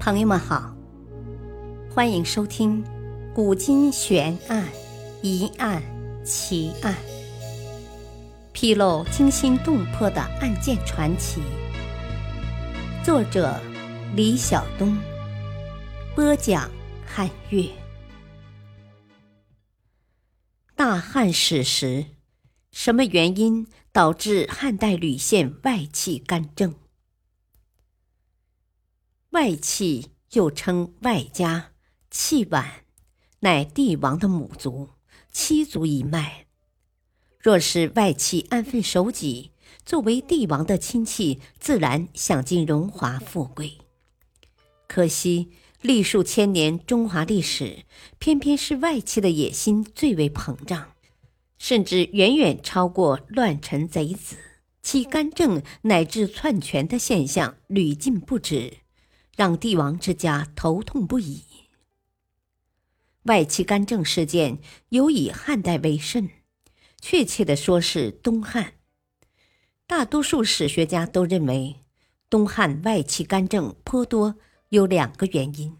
朋友们好，欢迎收听《古今悬案、疑案、奇案》，披露惊心动魄的案件传奇。作者：李晓东，播讲：汉月。大汉史实：什么原因导致汉代吕县外戚干政？外戚又称外家、戚晚，乃帝王的母族、妻族一脉。若是外戚安分守己，作为帝王的亲戚，自然享尽荣华富贵。可惜历数千年中华历史，偏偏是外戚的野心最为膨胀，甚至远远超过乱臣贼子，其干政乃至篡权的现象屡禁不止。让帝王之家头痛不已。外戚干政事件有以汉代为甚，确切的说是东汉。大多数史学家都认为，东汉外戚干政颇多，有两个原因：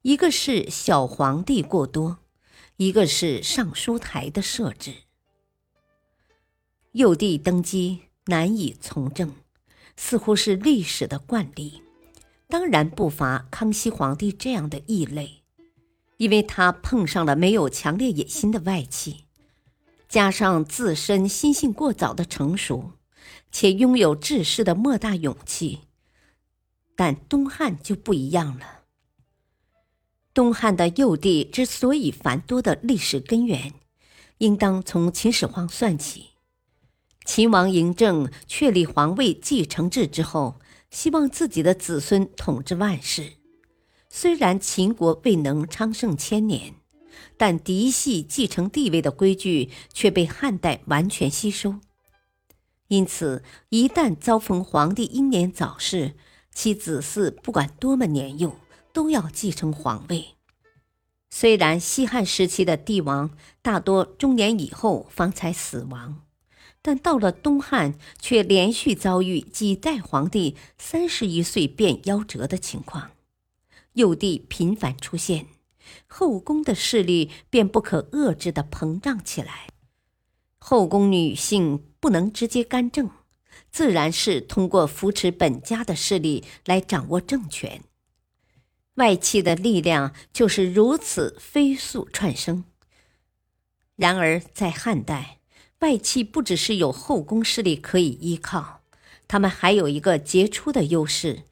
一个是小皇帝过多，一个是尚书台的设置。幼帝登基难以从政，似乎是历史的惯例。当然不乏康熙皇帝这样的异类，因为他碰上了没有强烈野心的外戚，加上自身心性过早的成熟，且拥有治世的莫大勇气。但东汉就不一样了。东汉的幼帝之所以繁多的历史根源，应当从秦始皇算起。秦王嬴政确立皇位继承制之后。希望自己的子孙统治万世。虽然秦国未能昌盛千年，但嫡系继承帝位的规矩却被汉代完全吸收。因此，一旦遭逢皇帝英年早逝，其子嗣不管多么年幼，都要继承皇位。虽然西汉时期的帝王大多中年以后方才死亡。但到了东汉，却连续遭遇几代皇帝三十一岁便夭折的情况，幼帝频繁出现，后宫的势力便不可遏制的膨胀起来。后宫女性不能直接干政，自然是通过扶持本家的势力来掌握政权。外戚的力量就是如此飞速窜升。然而在汉代。外戚不只是有后宫势力可以依靠，他们还有一个杰出的优势，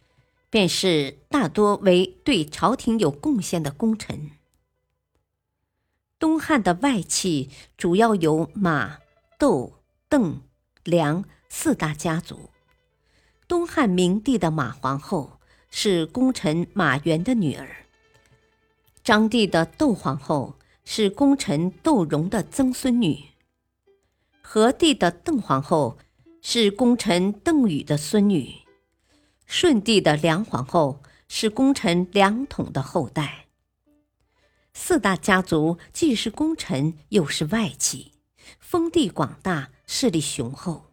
便是大多为对朝廷有贡献的功臣。东汉的外戚主要有马、窦、邓、梁四大家族。东汉明帝的马皇后是功臣马援的女儿，章帝的窦皇后是功臣窦融的曾孙女。和帝的邓皇后是功臣邓禹的孙女，顺帝的梁皇后是功臣梁统的后代。四大家族既是功臣，又是外戚，封地广大，势力雄厚，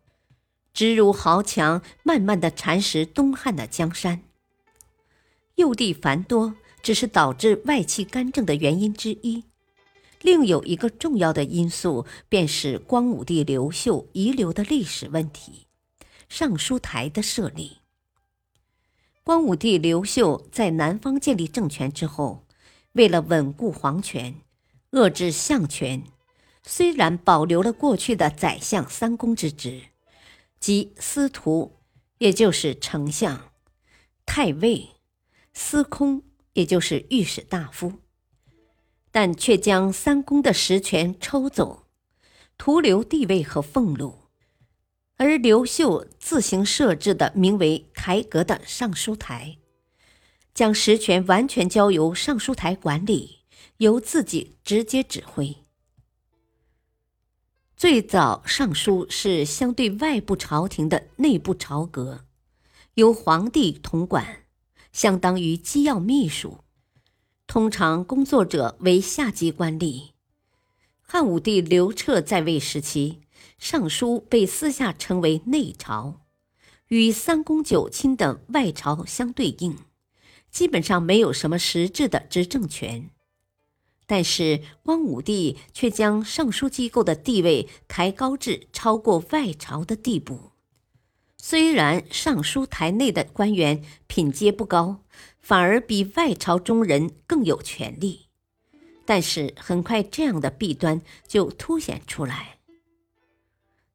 直如豪强，慢慢的蚕食东汉的江山。幼帝繁多，只是导致外戚干政的原因之一。另有一个重要的因素，便是光武帝刘秀遗留的历史问题——尚书台的设立。光武帝刘秀在南方建立政权之后，为了稳固皇权、遏制相权，虽然保留了过去的宰相三公之职，即司徒，也就是丞相；太尉、司空，也就是御史大夫。但却将三公的实权抽走，徒留地位和俸禄，而刘秀自行设置的名为台阁的尚书台，将实权完全交由尚书台管理，由自己直接指挥。最早尚书是相对外部朝廷的内部朝阁，由皇帝统管，相当于机要秘书。通常工作者为下级官吏。汉武帝刘彻在位时期，尚书被私下称为内朝，与三公九卿的外朝相对应，基本上没有什么实质的执政权。但是光武帝却将尚书机构的地位抬高至超过外朝的地步。虽然尚书台内的官员品阶不高，反而比外朝中人更有权力，但是很快这样的弊端就凸显出来。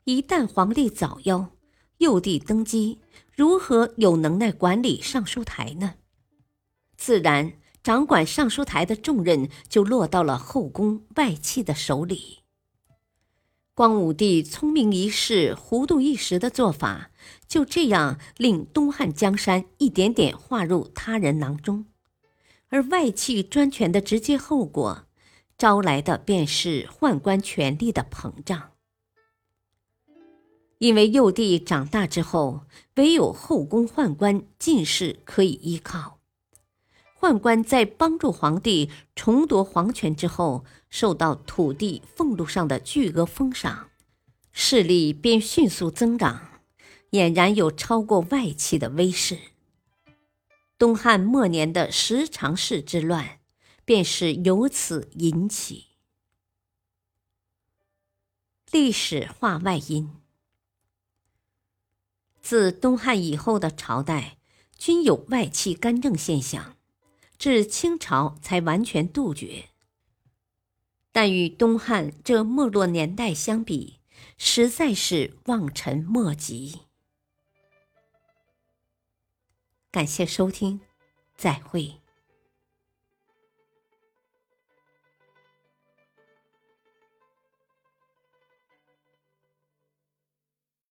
一旦皇帝早夭，幼帝登基，如何有能耐管理尚书台呢？自然。掌管尚书台的重任就落到了后宫外戚的手里。光武帝聪明一世、糊涂一时的做法，就这样令东汉江山一点点划入他人囊中，而外戚专权的直接后果，招来的便是宦官权力的膨胀。因为幼帝长大之后，唯有后宫宦官进士可以依靠。宦官在帮助皇帝重夺皇权之后，受到土地俸禄上的巨额封赏，势力便迅速增长，俨然有超过外戚的威势。东汉末年的十常侍之乱，便是由此引起。历史化外因，自东汉以后的朝代，均有外戚干政现象。至清朝才完全杜绝，但与东汉这没落年代相比，实在是望尘莫及。感谢收听，再会。